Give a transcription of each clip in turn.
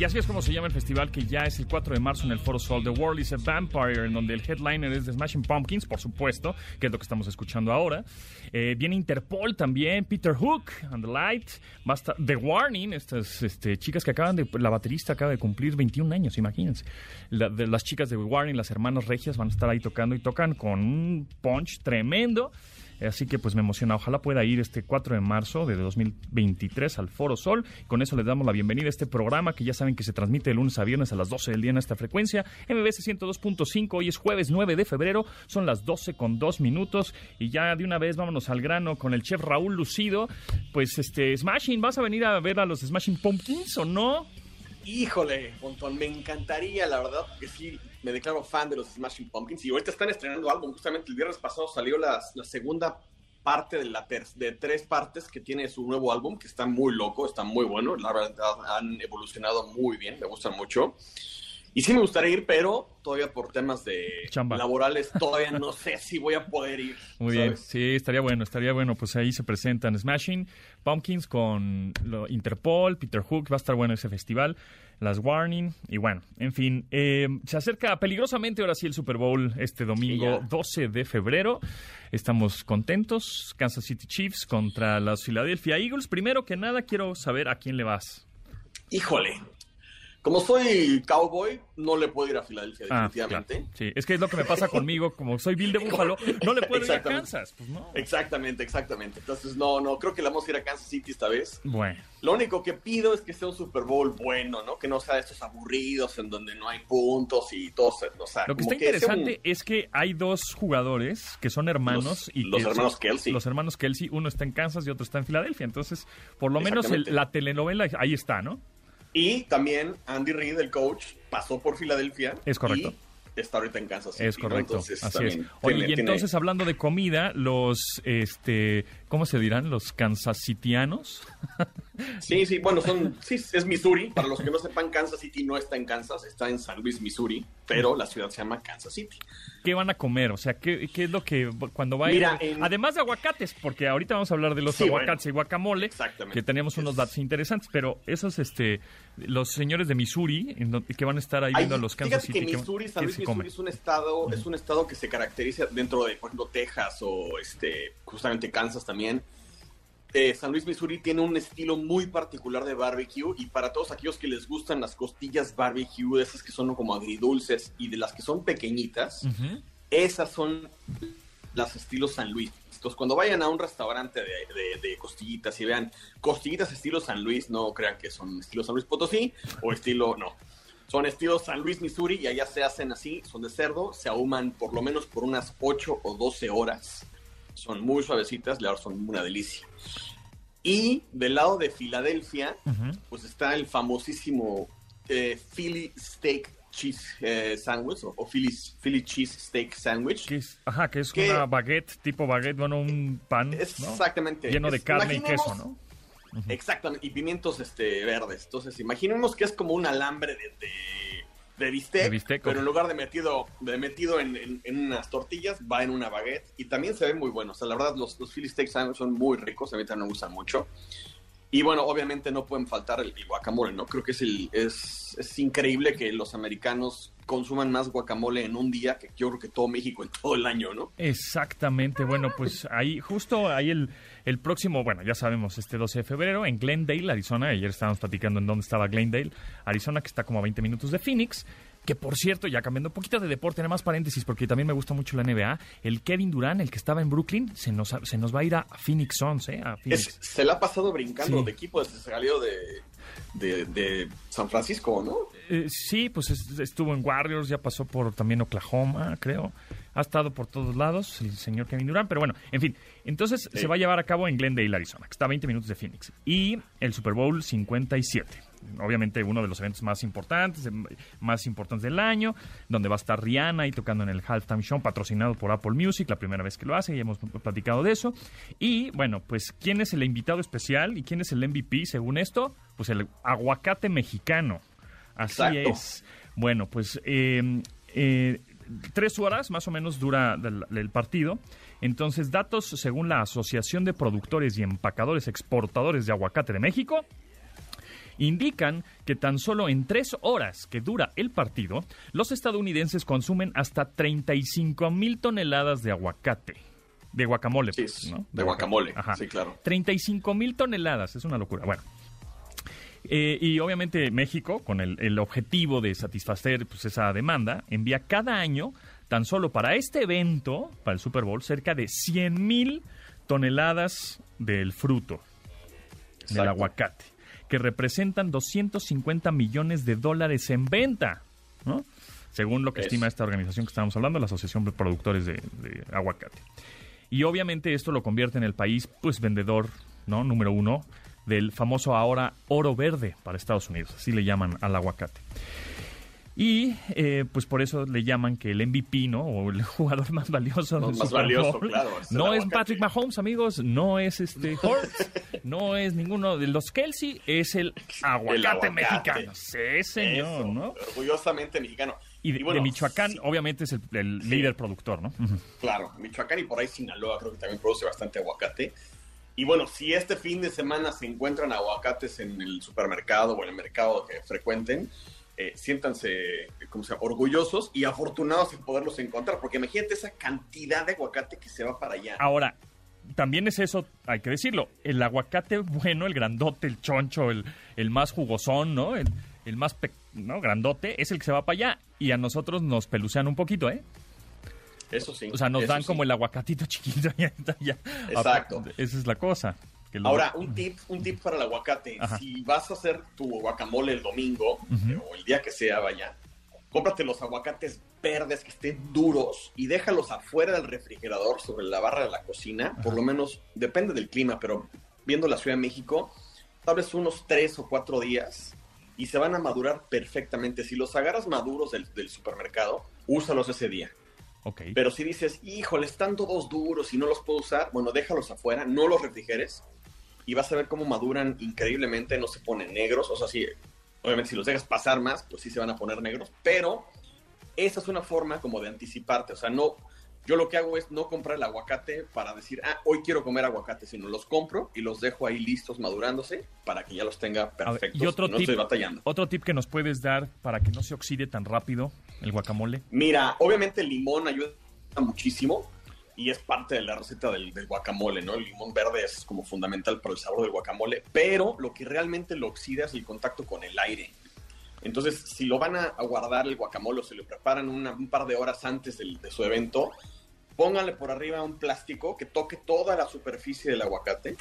Y así es como se llama el festival que ya es el 4 de marzo en el Foro Sol. The World is a Vampire, en donde el headliner es The Smashing Pumpkins, por supuesto, que es lo que estamos escuchando ahora. Eh, viene Interpol también, Peter Hook and the Light. Va a estar The Warning, estas este, chicas que acaban de. La baterista acaba de cumplir 21 años, imagínense. Las chicas de The Warning, las hermanas regias, van a estar ahí tocando y tocan con un punch tremendo. Así que pues me emociona. Ojalá pueda ir este 4 de marzo de 2023 al Foro Sol. Con eso les damos la bienvenida a este programa que ya saben que se transmite de lunes a viernes a las 12 del día en esta frecuencia. MBS 102.5. Hoy es jueves 9 de febrero. Son las 12 con 2 minutos. Y ya de una vez vámonos al grano con el chef Raúl Lucido. Pues este, Smashing, ¿vas a venir a ver a los Smashing Pumpkins o no? Híjole, Pontón, me encantaría, la verdad, porque sí, me declaro fan de los Smashing Pumpkins. Y ahorita están estrenando álbum. Justamente el viernes pasado salió las- la, segunda parte de, la de tres partes que tiene su nuevo álbum, que está muy loco, está muy bueno. La verdad, han evolucionado muy bien, me gustan mucho. Y sí me gustaría ir, pero todavía por temas de Chamba. laborales, todavía no sé si voy a poder ir. Muy bien, sí, estaría bueno, estaría bueno. Pues ahí se presentan Smashing Pumpkins con lo- Interpol, Peter Hook, va a estar bueno ese festival, las Warning, y bueno, en fin, eh, se acerca peligrosamente ahora sí el Super Bowl este domingo Sí, ya. 12 de febrero. Estamos contentos, Kansas City Chiefs contra los Philadelphia Eagles. Primero que nada, quiero saber a quién le vas. Híjole. Como soy cowboy, no le puedo ir a Filadelfia, Ah, definitivamente. claro. Sí, es que es lo que me pasa conmigo, como soy Bill de Búfalo, no le puedo ir a. Kansas. Pues no. Exactamente, exactamente. Entonces, no, no, creo que le vamos a ir a Kansas City esta vez. Bueno. Lo único que pido es que sea un Super Bowl bueno, ¿no? Que no sea de estos aburridos en donde no hay puntos y todo. O sea, Lo que está un- interesante es que hay dos jugadores que son hermanos. Los- y los hermanos son- Kelsey. Los hermanos Kelsey, uno está en Kansas y otro está en Filadelfia. Entonces, por lo menos el- la telenovela ahí está, ¿no? Y también Andy Reid, el coach, pasó por Filadelfia. Es correcto. Y está ahorita en Kansas City. Es ¿no? correcto. Entonces, Así es. Oye, tiene- y tiene- entonces hablando de comida, los, este, ¿cómo se dirán? Los kansasitianos. Sí, sí, bueno, son, sí, es Missouri. Para los que no sepan, Kansas City no está en Kansas, está en San Luis, Missouri, pero la ciudad se llama Kansas City. ¿Qué van a comer? O sea, ¿qué, qué es lo que cuando vayan? Mira, en- Además de aguacates, porque ahorita vamos a hablar de los Sí, aguacates bueno. y guacamole, Exactamente. que tenemos unos datos interesantes, pero esos, este, los señores de Missouri, que van a estar ahí Ay, viendo a los Kansas City. que ¿qué- Missouri, San Luis, Missouri es un estado, es un estado que se caracteriza dentro de, por ejemplo, Texas o este, justamente Kansas también. Eh, San Luis, Missouri tiene un estilo muy particular de barbecue y para todos aquellos que les gustan las costillas barbecue, de esas que son como agridulces y de las que son pequeñitas, esas son las estilos San Luis. Entonces, cuando vayan a un restaurante de, de- de costillitas y vean costillitas estilo San Luis, no crean que son estilo San Luis Potosí o estilo, no. Son estilos San Luis, Missouri y allá se hacen así, son de cerdo, se ahuman por lo menos por unas 8 o 12 horas. Son muy suavecitas, la verdad son una delicia. Y del lado de Filadelfia, pues está el famosísimo eh, Philly Steak Cheese eh, Sandwich o, o Philly, Philly Cheese Steak Sandwich. Que es, ajá, que es una baguette, tipo baguette, bueno, un pan, ¿no? Exactamente. Lleno de carne y queso, ¿no? Exactamente, y pimientos este, verdes. Entonces, imaginemos que es como un alambre de, de, de bistec, De bistec, pero en lugar de metido, de metido en, en- en unas tortillas, va en una baguette. Y también se ve muy bueno. O sea, la verdad, los, los Philly Steak son muy ricos. A mí también me gustan mucho. Y bueno, obviamente no pueden faltar el, el guacamole, ¿no? Creo que es, el, es, es increíble que los americanos consuman más guacamole en un día que yo creo que todo México en todo el año, ¿no? Exactamente, bueno, pues ahí, justo ahí el, el próximo, bueno, ya sabemos, este 12 de febrero en Glendale, Arizona, ayer estábamos platicando en dónde estaba Glendale, Arizona, que está como a 20 minutos de Phoenix, que por cierto, ya cambiando un poquito de deporte, nada más paréntesis, porque también me gusta mucho la NBA, el Kevin Durant, el que estaba en Brooklyn, se nos, se nos va a ir a Phoenix Suns, ¿eh? A Phoenix. Es- se la ha pasado brincando Sí. de equipo desde salió de, de, de San Francisco, ¿no? Eh, sí, pues es- estuvo en Warriors, ya pasó por también Oklahoma, creo. Ha estado por todos lados el señor Kevin Durant, pero bueno, en fin. Entonces Sí. se va a llevar a cabo en Glendale, Arizona, que está a 20 minutos de Phoenix. Y el Super Bowl 57. Obviamente uno de los eventos más importantes, em, más importantes del año, donde va a estar Rihanna ahí tocando en el Halftime Show, patrocinado por Apple Music, la primera vez que lo hace, y hemos platicado de eso. Y bueno, pues, ¿quién es el invitado especial y quién es el MVP según esto? Pues el aguacate mexicano. Así Exacto. es. Bueno, pues eh, eh, tres horas más o menos dura el partido. Entonces, datos según la Asociación de Productores y Empacadores Exportadores de Aguacate de México indican que tan solo en tres horas que dura el partido, los estadounidenses consumen hasta 35 mil toneladas de aguacate. De guacamole, Sí, pues, ¿no? de guacamole, Ajá. sí, claro. 35 mil toneladas, es una locura. Bueno. Eh, y obviamente México, con el, el objetivo de satisfacer pues, esa demanda, envía cada año, tan solo para este evento, para el Super Bowl, cerca de 100 mil toneladas del fruto, del aguacate, que representan 250 millones de dólares en venta, ¿no? Según lo que Es. estima esta organización que estamos hablando, la Asociación de Productores de, de Aguacate. Y obviamente esto lo convierte en el país, pues, vendedor, ¿no? Número uno del famoso ahora oro verde para Estados Unidos. Así le llaman al aguacate. Y eh, pues por eso le llaman que el MVP, ¿no? O el jugador más valioso No, del más Super valioso, Bowl, claro, es no es. Patrick Mahomes, amigos, no es este no es ninguno de los Kelsey, es el aguacate, aguacate. mexicano. Sí, señor, Eso, ¿no? Orgullosamente mexicano. Y de, bueno, de Michoacán, sí, obviamente, es el, el Sí. líder productor, ¿no? Claro, Michoacán y por ahí Sinaloa creo que también produce bastante aguacate. Y bueno, si este fin de semana se encuentran aguacates en el supermercado o en el mercado que frecuenten, eh, siéntanse como sea, orgullosos y afortunados de poderlos encontrar, porque imagínate esa cantidad de aguacate que se va para allá. Ahora, también es eso, hay que decirlo, el aguacate bueno, el grandote, el choncho, el, el más jugosón, ¿no? El, el más pe- ¿no? grandote es el que se va para allá y a nosotros nos pelucean un poquito, ¿eh? Eso sí. O sea, nos dan sí. como el aguacatito chiquito ya. Exacto. Esa es la cosa. que lo- Ahora, un tip, un tip para el aguacate. Ajá. Si vas a hacer tu guacamole el domingo, o el día que sea, vaya, cómprate los aguacates verdes que estén duros y déjalos afuera del refrigerador sobre la barra de la cocina. Por lo menos, depende del clima, pero viendo la Ciudad de México, tal vez unos tres o cuatro días y se van a madurar perfectamente. Si los agarras maduros del, del supermercado, úsalos ese día. Pero si dices, híjole, están todos duros y no los puedo usar, bueno, déjalos afuera, no los refrigeres y vas a ver cómo maduran increíblemente, no se ponen negros. O sea, sí, obviamente si los dejas pasar más, pues sí se van a poner negros, pero esa es una forma como de anticiparte. O sea, no, yo lo que hago es no comprar el aguacate para decir, ah, hoy quiero comer aguacate, sino los compro y los dejo ahí listos madurándose para que ya los tenga A ver, perfectos. y otro no tip, estoy batallando. otro tip que nos puedes dar para que no se oxide tan rápido el guacamole. Mira, obviamente el limón ayuda muchísimo y es parte de la receta del, del guacamole, ¿no? El limón verde es como fundamental para el sabor del guacamole, pero lo que realmente lo oxida es el contacto con el aire. Entonces, si lo van a, guardar el guacamole o se lo preparan una- un par de horas antes del- de su evento, pónganle por arriba un plástico que toque toda la superficie del aguacate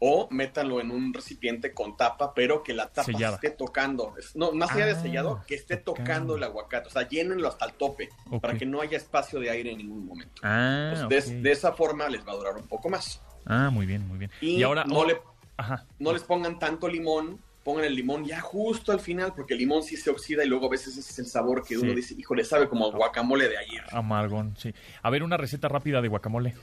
o métanlo en un recipiente con tapa, pero que la tapa Sellada. esté tocando. No, más allá de Ah, sellado, que esté tocando. tocando el aguacate. O sea, llénenlo hasta el tope para que no haya espacio de aire en ningún momento. Ah, Entonces, de- de, esa forma les va a durar un poco más. Ah, muy bien, muy bien. Y, ahora no, oh, le, Ajá. no les pongan tanto limón, pongan el limón ya justo al final, porque el limón sí se oxida y luego a veces ese es el sabor que Sí. uno dice, híjole, sabe como guacamole de ayer. Amargón, sí. A ver, una receta rápida de guacamole.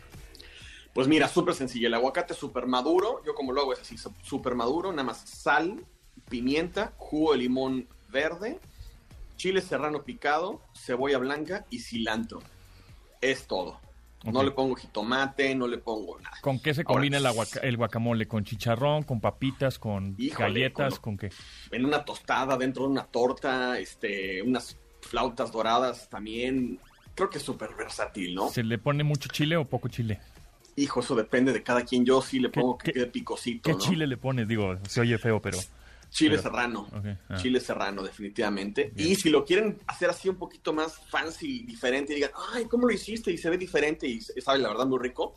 Pues mira, súper sencillo. El aguacate súper maduro. Yo como lo hago es así, súper maduro. Nada más sal, pimienta, jugo de limón verde, chile serrano picado, cebolla blanca y cilantro. Es todo. No le pongo jitomate, no le pongo nada. ¿Con qué se Ahora, combina el, guacamole? ¿Con chicharrón, con papitas, con Híjole, galletas, con- con qué? En una tostada, dentro de una torta, este, unas flautas doradas también. Creo que es súper versátil, ¿no? ¿Se le pone mucho chile o poco chile? Hijo, eso depende de cada quien. Yo sí le ¿Qué- pongo que quede picosito, ¿Qué ¿no? chile le pones? Digo, se oye feo, pero... Chile Pero- serrano. Ah. Chile serrano, definitivamente. Bien. Y si lo quieren hacer así un poquito más fancy, diferente, y digan, ay, ¿cómo lo hiciste? Y se ve diferente y sabe la verdad muy rico.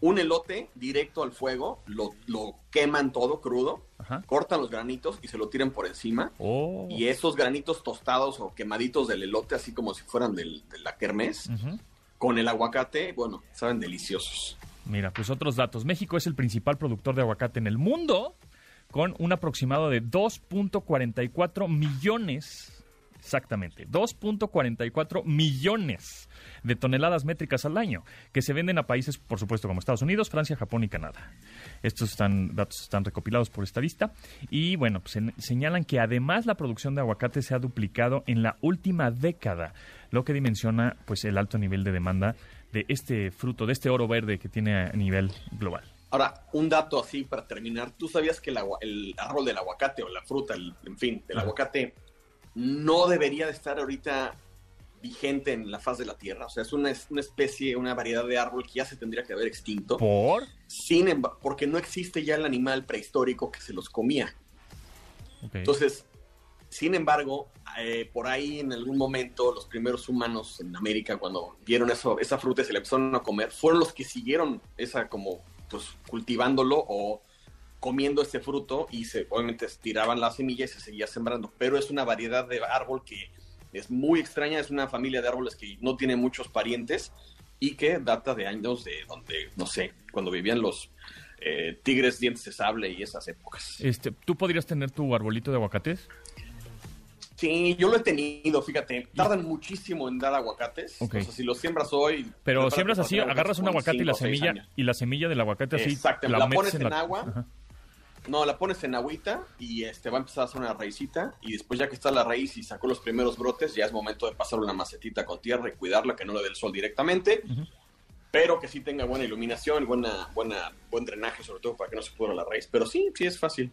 Un elote directo al fuego, lo, lo queman todo crudo, Ajá. cortan los granitos y se lo tiran por encima. Oh. Y esos granitos tostados o quemaditos del elote, así como si fueran del- de la kermés, con el aguacate, bueno, saben deliciosos. Mira, pues otros datos. México es el principal productor de aguacate en el mundo, con un aproximado de 2.44 millones, exactamente, 2.44 millones de toneladas métricas al año, que se venden a países, por supuesto, como Estados Unidos, Francia, Japón y Canadá. Estos están, datos están recopilados por esta lista. Y bueno, pues, señalan que además la producción de aguacate se ha duplicado en la última década, lo que dimensiona pues el alto nivel de demanda de este fruto, de este oro verde que tiene a nivel global. Ahora, un dato así para terminar. ¿Tú sabías que el, el árbol del aguacate o la fruta, en fin, del aguacate no debería de estar ahorita vigente en la faz de la Tierra? O sea, es una, una especie, una variedad de árbol que ya se tendría que haber extinto. ¿Por? Sin embargo, porque no existe ya el animal prehistórico que se los comía. Entonces, sin embargo, eh, por ahí en algún momento los primeros humanos en América cuando vieron eso, esa fruta y se la empezaron a comer, fueron los que siguieron esa como pues cultivándolo o comiendo este fruto y se obviamente tiraban la semilla y se seguía sembrando, pero es una variedad de árbol que es muy extraña, es una familia de árboles que no tiene muchos parientes y que data de años de donde, no sé, cuando vivían los eh, tigres dientes de sable y esas épocas. Este, ¿Tú podrías tener tu arbolito de aguacates? Sí, yo lo he tenido, fíjate. Tardan muchísimo en dar aguacates. O sea, si los siembras hoy. Pero siembras así, agarras un aguacate y la semilla y la semilla del aguacate así. Exacto, la, pones en, agua. No, la pones en agüita y este va a empezar a hacer una raicita y después ya que está la raíz y sacó los primeros brotes, ya es momento de pasar una macetita con tierra y cuidarla que no le dé el sol directamente. Pero que sí tenga buena iluminación, buena, buena, buen drenaje, sobre todo para que no se pudra la raíz. Pero sí, sí es fácil.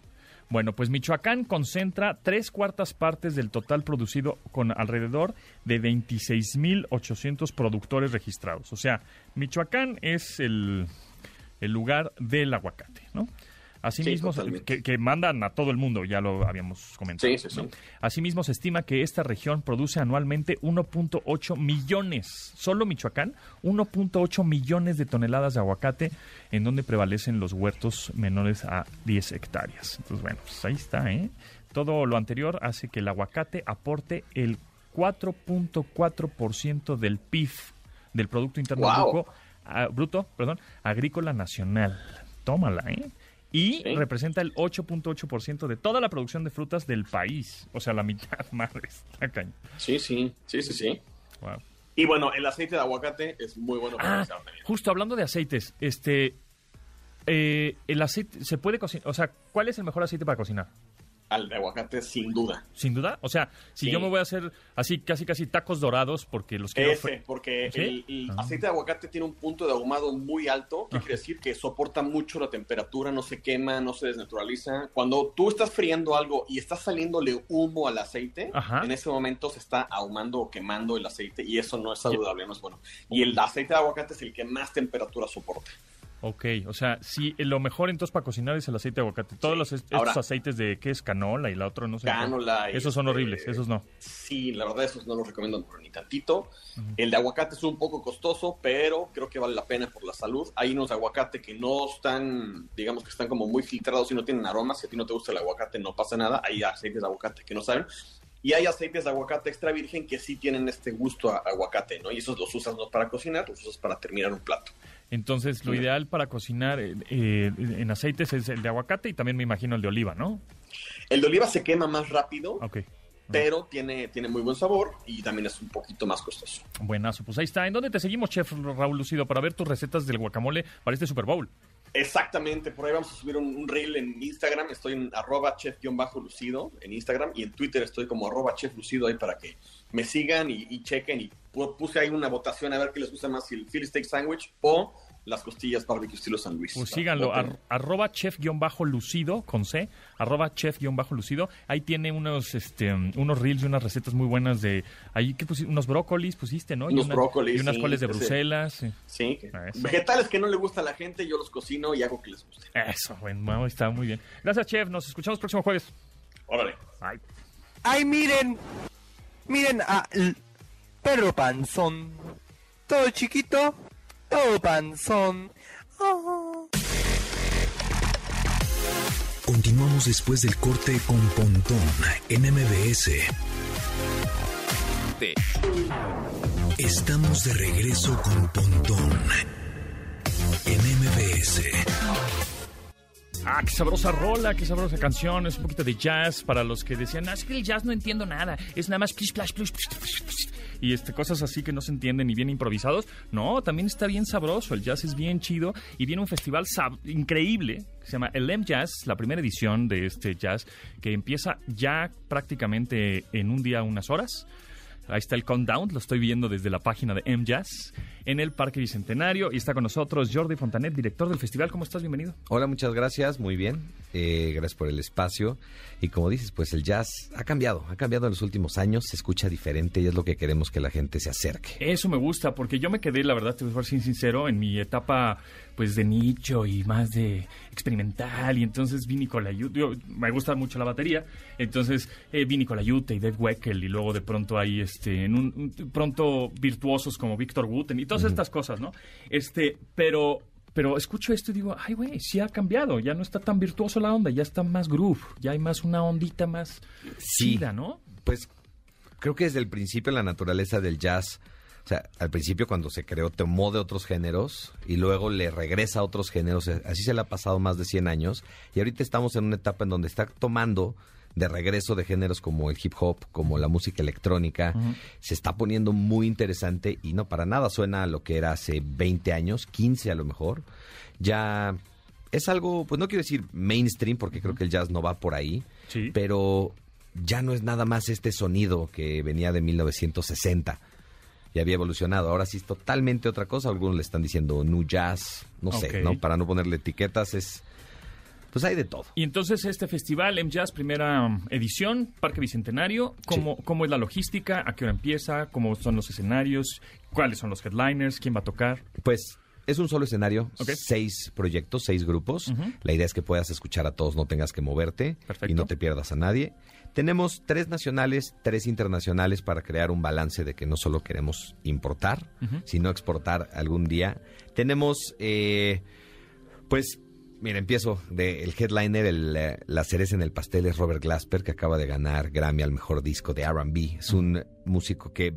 Bueno, pues Michoacán concentra tres cuartas partes del total producido con alrededor de 26.800 productores registrados. O sea, Michoacán es el, el lugar del aguacate, ¿no? Asimismo, que, mandan a todo el mundo, ya lo habíamos comentado. Asimismo, se estima que esta región produce anualmente 1.8 millones, solo Michoacán, 1.8 millones de toneladas de aguacate, en donde prevalecen los huertos menores a 10 hectáreas. Entonces, bueno, pues ahí está, ¿eh? Todo lo anterior hace que el aguacate aporte el 4.4% del PIB, del Producto Interno Bruto, bruto perdón, Agrícola Nacional. Tómala, ¿eh? Y representa el 8.8% de toda la producción de frutas del país. O sea, la mitad, madre. Sí, sí, sí, sí, sí. Y bueno, el aceite de aguacate es muy bueno para ah, Justo hablando de aceites, este, eh, el aceite se puede cocinar, o sea, ¿cuál es el mejor aceite para cocinar? Al de aguacate sin duda. Sin duda, o sea, si yo me voy a hacer así casi casi tacos dorados porque los quiero Ese, porque el, ah. aceite de aguacate tiene un punto de ahumado muy alto, que quiere decir que soporta mucho la temperatura, no se quema, no se desnaturaliza. Cuando tú estás friendo algo y está saliéndole humo al aceite, en ese momento se está ahumando o quemando el aceite y eso no es saludable, no es bueno. Y el aceite de aguacate es el que más temperatura soporta. Ok, o sea, sí, lo mejor entonces para cocinar es el aceite de aguacate. Todos los estos aceites de, ¿qué es? Canola y la otra, no sé. Canola. Esos son horribles, este, esos no. Sí, la verdad, esos no los recomiendo ni tantito. El de aguacate es un poco costoso, pero creo que vale la pena por la salud. Hay unos de aguacate que no están, digamos que están como muy filtrados y no tienen aromas. Si a ti no te gusta el aguacate, no pasa nada. Hay aceites de aguacate que no saben. Y hay aceites de aguacate extra virgen que sí tienen este gusto a aguacate, ¿no? Y esos los usas no para cocinar, los usas para terminar un plato. Entonces, lo ideal para cocinar eh, eh, en aceites es el de aguacate y también me imagino el de oliva, ¿no? El de oliva se quema más rápido. Pero tiene, tiene muy buen sabor y también es un poquito más costoso. Buenazo, pues ahí está. ¿En dónde te seguimos, chef Raúl Lucido, para ver tus recetas del guacamole para este Super Bowl? Exactamente, por ahí vamos a subir un, reel en Instagram, estoy en arroba chef-lucido en Instagram y en Twitter estoy como arroba chef lucido ahí para que me sigan y, chequen. Y puse ahí una votación a ver qué les gusta más, si el Philly Steak Sandwich o las costillas barbecue estilo San Luis. Pues síganlo, arroba chef-lucido, con C, arroba chef-lucido. Ahí tiene unos este unos reels y unas recetas muy buenas de, ahí que pusiste, unos brócolis pusiste, ¿no? Unos brócolis, Y unas coles de Bruselas. Sí, vegetales que no le gusta a la gente, yo los cocino y hago que les guste. Eso, bueno, está muy bien. Gracias, chef, nos escuchamos el próximo jueves. Órale. Ay. Ay, miren, miren a Pedro Panzón, todo chiquito todo panzón. Continuamos después del corte con Pontón en MBS. Estamos de regreso con Pontón en MBS. Ah, qué sabrosa rola, qué sabrosa canción. Es un poquito de jazz para los que decían, ah, es que el jazz no entiendo nada. Es nada más y este, cosas así que no se entienden y bien improvisados. No, también está bien sabroso. El jazz es bien chido y viene un festival sab- increíble que se llama el M Jazz, la primera edición de este jazz que empieza ya prácticamente en un día, unas horas. Ahí está el countdown, lo estoy viendo desde la página de M Jazz en el Parque Bicentenario y está con nosotros Jordi Fontanet, director del festival. ¿Cómo estás? Bienvenido. Hola, muchas gracias, muy bien. Eh, gracias por el espacio. Y como dices, pues el jazz ha cambiado, ha cambiado en los últimos años, se escucha diferente y es lo que queremos que la gente se acerque. Eso me gusta, porque yo me quedé, la verdad, te voy a ser sincero, en mi etapa pues de nicho y más de experimental. Y entonces vi Nicolayute, yo- me gusta mucho la batería. Entonces eh, vi Nicolayute y Dave Weckel y luego de pronto hay este, en un, un- pronto virtuosos como Victor Wooten y todas estas cosas, ¿no? Este, pero... Pero escucho esto y digo, ay, güey, sí ha cambiado, ya no está tan virtuoso la onda, ya está más groove, ya hay más una ondita más Sí. chida, ¿no? Pues creo que desde el principio la naturaleza del jazz, o sea, al principio cuando se creó tomó de otros géneros y luego le regresa a otros géneros, así se le ha pasado más de 100 años. Y ahorita estamos en una etapa en donde está tomando de regreso de géneros como el hip hop, como la música electrónica, se está poniendo muy interesante y no para nada suena a lo que era hace 20 años, 15 a lo mejor. Ya es algo, pues no quiero decir mainstream porque creo que el jazz no va por ahí, Sí. pero ya no es nada más este sonido que venía de 1960 y había evolucionado. Ahora sí es totalmente otra cosa. Algunos le están diciendo new jazz, no sé, ¿no? Para no ponerle etiquetas es... Pues hay de todo. Y entonces este festival, M Jazz, primera um, edición, Parque Bicentenario, ¿cómo, ¿cómo es la logística? ¿A qué hora empieza? ¿Cómo son los escenarios? ¿Cuáles son los headliners? ¿Quién va a tocar? Pues es un solo escenario, seis proyectos, seis grupos. La idea es que puedas escuchar a todos, no tengas que moverte Perfecto. y no te pierdas a nadie. Tenemos tres nacionales, tres internacionales para crear un balance de que no solo queremos importar, sino exportar algún día. Tenemos, eh, pues, mira, empiezo del headliner, el, eh, la cereza en el pastel es Robert Glasper, que acaba de ganar Grammy al mejor disco de RB. Es un músico que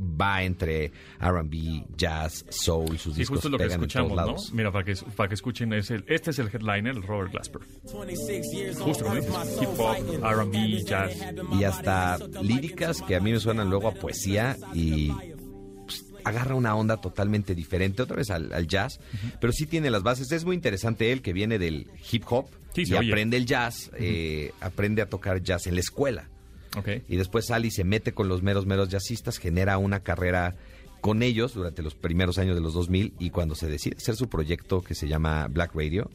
va entre R&B, jazz, soul, sus Sí, discos justo lo que escuchamos, ¿no? Mira, para que, para que escuchen, es el- este es el headliner, el Robert Glasper. Justo como dices, hip hop, R&B, jazz. Y hasta líricas que a mí me suenan luego a poesía y pues, agarra una onda totalmente diferente, otra vez al, al jazz, pero sí tiene las bases. Es muy interesante él que viene del hip hop Sí, y oye. aprende el jazz, eh, aprende a tocar jazz en la escuela. Ok. y después sale y se mete con los meros, meros jazzistas, genera una carrera con ellos durante los primeros años de los 2000 y cuando se decide hacer su proyecto que se llama Black Radio,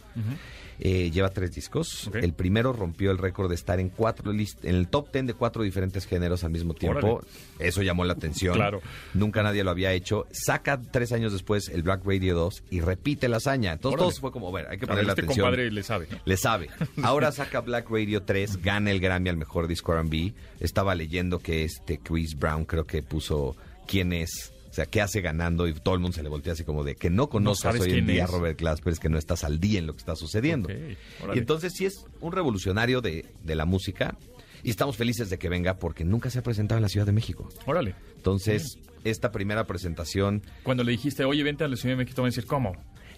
eh, lleva tres discos. El primero rompió el récord de estar en cuatro list en el top ten de cuatro diferentes géneros al mismo tiempo. Órale. Eso llamó la atención. Claro. Nunca nadie lo había hecho. Saca tres años después el Black Radio 2 y repite la hazaña. Entonces Órale. todos fue como, bueno, hay que A ver, ponerle este atención. compadre le sabe. Le sabe. Ahora saca Black Radio 3, gana el Grammy al mejor disco R&B. Estaba leyendo que este Chris Brown creo que puso quién es, o sea, qué hace ganando y todo el mundo se le voltea así como de que no conozcas hoy en día a. Robert Glasper, es que no estás al día en lo que está sucediendo. Y entonces sí es un revolucionario de, de la música y estamos felices de que venga porque nunca se ha presentado en la Ciudad de México. Órale. Entonces, esta primera presentación, Cuando le dijiste, oye, vente a la Ciudad de México, te van a decir, ¿cómo?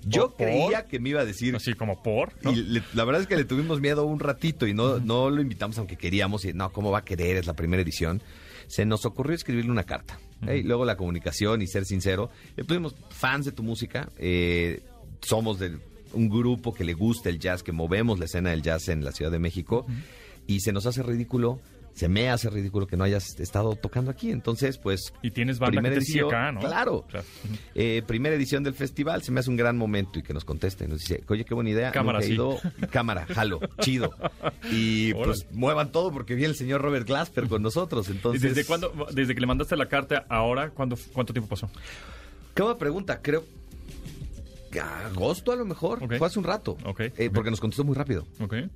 yo ¿Por? creía que me iba a decir Así como por, ¿no? Y le- la verdad es que le tuvimos miedo un ratito y no, no lo invitamos aunque queríamos y no, ¿cómo va a querer? Es la primera edición. Se nos ocurrió escribirle una carta. ¿Eh? Y luego la comunicación y ser sincero. Le pusimos fans de tu música. eh, somos de un grupo que le gusta el jazz, que movemos la escena del jazz en la Ciudad de México. Y se nos hace ridículo, se me hace ridículo que no hayas estado tocando aquí. Entonces, pues... Y tienes banda que te sigue acá, ¿no? Claro. Claro. Eh, primera edición del festival, se me hace un gran momento y que nos conteste. Nos dice, oye, qué buena idea. Cámara, sí. ido. Cámara, jalo, chido. Y Órale. pues muevan todo porque viene el señor Robert Glasper con nosotros. ¿Y Entonces, ¿Desde cuándo, desde que le mandaste la carta ahora, ¿cuándo, cuánto tiempo pasó? Qué buena pregunta, creo. Agosto a lo mejor, fue hace un rato. Ok, Eh. Porque nos contestó muy rápido.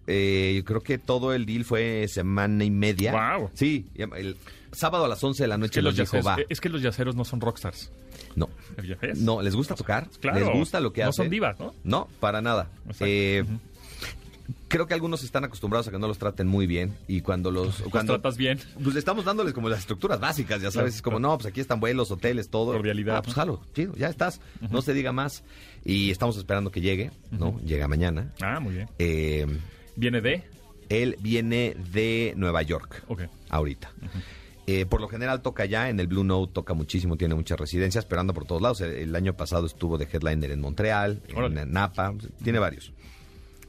Eh, yo creo que todo el deal fue semana y media. Guau. Sí, el sábado a las 11 de la Es noche que, los nos dijo, yaceros, va. es que los yaceros no son rockstars. No, no, les gusta tocar, Claro. les gusta lo que No hacen. son divas, ¿no? No, para nada. Eh, Creo que algunos están acostumbrados a que no los traten muy bien y cuando los... Tratas bien. Pues estamos dándoles como las estructuras básicas, ya Claro, sabes, es como, claro. no, pues aquí están vuelos, hoteles, todo. Cordialidad, Ah, pues ¿no? jalo, chido, ya estás, no se diga más. Y estamos esperando que llegue, ¿no? Llega mañana. Ah, muy bien. Eh, ¿Viene de? él viene de Nueva York, Ok. ahorita. Eh, por lo general toca ya, en el Blue Note toca muchísimo, tiene muchas residencias, pero anda por todos lados. El, el año pasado estuvo de headliner en Montreal, Órale. en Napa, tiene varios.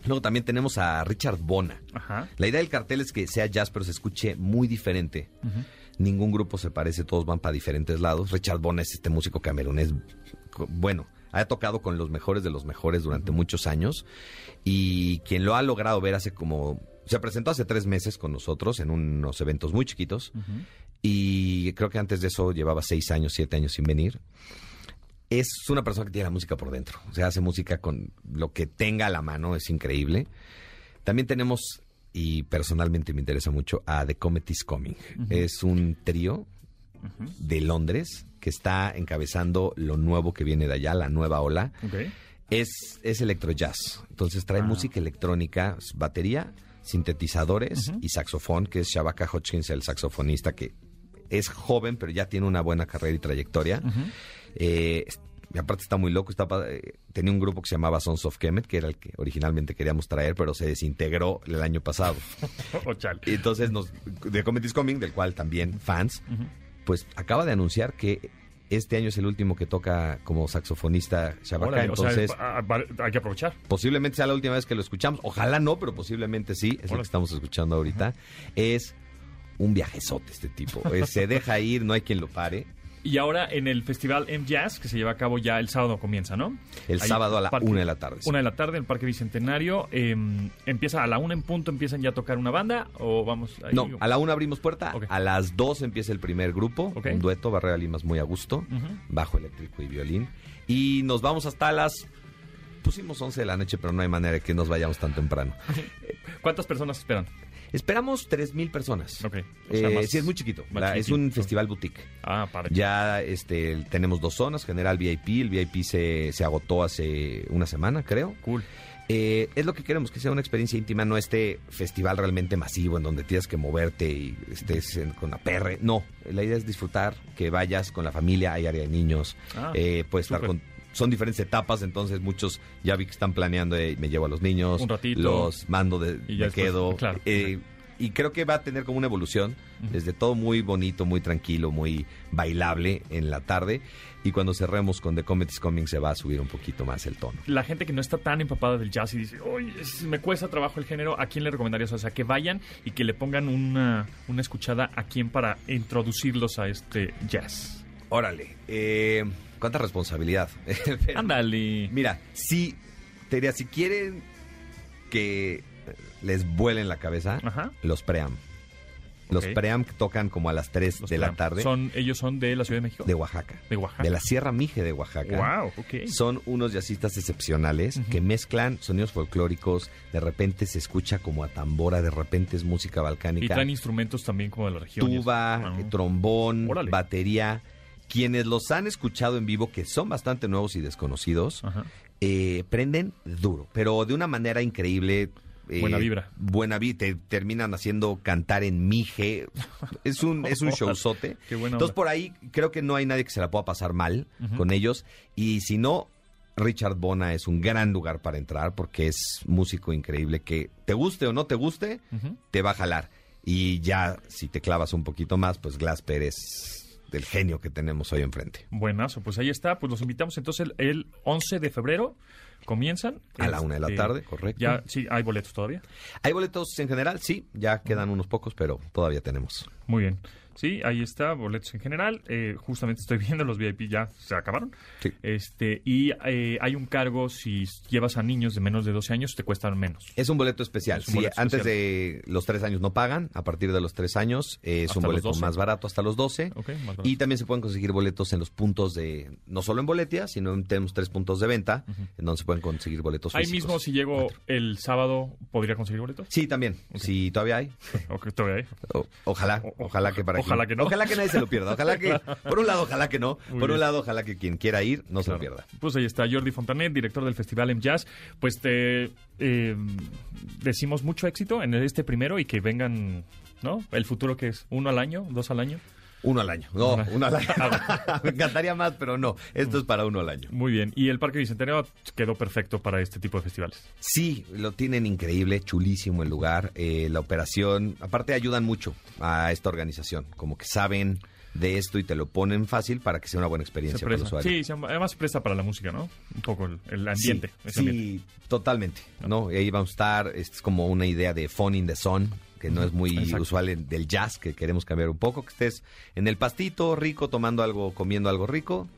Luego también tenemos a Richard Bona. Ajá. La idea del cartel es que sea jazz, pero se escuche muy diferente. Ningún grupo se parece, todos van para diferentes lados. Richard Bona es este músico camerunés, bueno, ha tocado con los mejores de los mejores durante muchos años y quien lo ha logrado ver hace como... Se presentó hace tres meses con nosotros en unos eventos muy chiquitos y creo que antes de eso llevaba seis años, siete años sin venir. Es una persona que tiene la música por dentro, o sea, hace música con lo que tenga a la mano, es increíble. También tenemos, y personalmente me interesa mucho, a The Comet is Coming. Es un trío de Londres que está encabezando lo nuevo que viene de allá, la nueva ola. Es, es electro jazz. Entonces trae Ah. música electrónica, batería, sintetizadores y saxofón, que es Shabaka Hodgkins, el saxofonista que es joven, pero ya tiene una buena carrera y trayectoria. Eh, y aparte está muy loco. Está, eh, tenía un grupo que se llamaba Sons of Kemet, que era el que originalmente queríamos traer, pero se desintegró el año pasado. Oh, entonces, nos, The Comet is Coming, del cual también fans, pues acaba de anunciar que este año es el último que toca como saxofonista Shabaka. Órale, o sea, entonces, ah, hay que aprovechar. posiblemente sea la última vez que lo escuchamos. Ojalá no, pero posiblemente sí. Es lo que estamos escuchando ahorita. Es un viajezote este tipo. Eh, se deja ir, no hay quien lo pare. Y ahora en el festival M Jazz, que se lleva a cabo ya el sábado comienza, ¿no? El Ahí, sábado a la parque- una de la tarde. sí. Una de la tarde en el Parque Bicentenario. eh, empieza a la una en punto, empiezan ya a tocar una banda o vamos ahí? No, a la una abrimos puerta, a las dos empieza el primer grupo, un dueto, Barrera Limas muy a gusto, bajo eléctrico y violín. Y nos vamos hasta las... Pusimos 11 de la noche, pero no hay manera de que nos vayamos tan temprano. ¿Cuántas personas esperan? Esperamos 3.000 personas. Ok. O sea, Eh, más- sí, es muy chiquito. La- es un festival boutique. Ah, padre. Ya este, tenemos dos zonas, general VIP. El VIP se, se agotó hace una semana, creo. Cool. Eh, es lo que queremos, que sea una experiencia íntima, no este festival realmente masivo en donde tienes que moverte y estés en- con la perre. No, la idea es disfrutar, que vayas con la familia, hay área de niños, Ah, eh, puedes estar con... Son diferentes etapas, entonces muchos ya vi que están planeando, eh, me llevo a los niños, Un ratito. los mando, de, Y ya me después, quedo. claro. eh, y creo que va a tener como una evolución, desde todo muy bonito, muy tranquilo, muy bailable en la tarde, y cuando cerremos con The Comet is Coming se va a subir un poquito más el tono. La gente que no está tan empapada del jazz y dice, oye, me cuesta trabajo el género, ¿a quién le recomendarías? O sea, que vayan y que le pongan una, una escuchada a quién para introducirlos a este jazz. Órale, eh, cuánta responsabilidad. Pero, Ándale. Mira, si te diría, si quieren que les vuelen la cabeza, Ajá. los pream. Los Ok. pream tocan como a las 3 Los de la tarde Son, ellos son de la Ciudad de México. de Oaxaca. De Oaxaca. De la Sierra Mije de Oaxaca. Wow, ok. Son unos jazzistas excepcionales que mezclan sonidos folclóricos, de repente se escucha como a tambora, de repente es música Y balcánica, traen instrumentos también como de la región. y tuba, Ah. trombón, Órale. batería. Quienes los han escuchado en vivo, que son bastante nuevos y desconocidos, eh, prenden duro, pero de una manera increíble. eh, Buena vibra. Buena vibra. Te terminan haciendo cantar en mije. Es un, es un showzote. Qué buena Entonces, por ahí creo que no hay nadie que se la pueda pasar mal con ellos. Y si no, Richard Bona es un gran lugar para entrar porque es músico increíble que te guste o no te guste, te va a jalar. Y ya, si te clavas un poquito más, pues Glasper es del genio que tenemos hoy enfrente. Buenazo, pues ahí está. Pues los invitamos entonces el, el 11 de febrero. Comienzan. A la una de la Este, tarde, correcto. Ya, sí, hay boletos todavía. ¿Hay boletos en general? Sí, ya quedan unos pocos, pero todavía tenemos. Muy bien. Sí, ahí está, boletos en general. Eh, justamente estoy viendo los VIP ya se acabaron. Sí. Este, y eh, hay un cargo si llevas a niños de menos de 12 años, te cuestan menos. Es un boleto especial. Es un Sí, antes de los tres años no pagan. A partir de los tres años eh, es un boleto 12. más barato hasta los 12. Ok, más barato. Y también se pueden conseguir boletos en los puntos de, no solo en Boletia, sino en- tenemos tres puntos de venta, en donde se pueden conseguir boletos Ahí físicos. mismo, si llego el sábado, ¿podría conseguir boletos? Sí, también. Si todavía hay. ¿O que todavía hay? O- ojalá, o- ojalá que para ojalá que no. Ojalá que nadie se lo pierda. Ojalá que, por un lado, ojalá que no. Muy por un lado, ojalá que quien quiera ir no se lo pierda. Pues ahí está Jordi Fontanet, director del Festival en Jazz. Pues te eh, decimos mucho éxito en este primero y que vengan, ¿no? El futuro que es uno al año, dos al año. Uno al año. No, uno al año. Me encantaría más, pero no. Esto es para uno al año. Muy bien. Y el Parque Bicentenario quedó perfecto para este tipo de festivales. Sí, lo tienen increíble, chulísimo el lugar. eh, la operación, aparte ayudan mucho a esta organización. Como que saben de esto y te lo ponen fácil para que sea una buena experiencia para el usuario. Sí, se- además se presta para la música, ¿no? Un poco el, el ambiente. Sí, ese ambiente. sí, totalmente. ¿no? Y ahí vamos a estar. Es como una idea de Fun in the Sun, que no es muy Exacto. usual en- del jazz, que queremos cambiar un poco. Que estés en el pastito, rico, tomando algo, comiendo algo rico.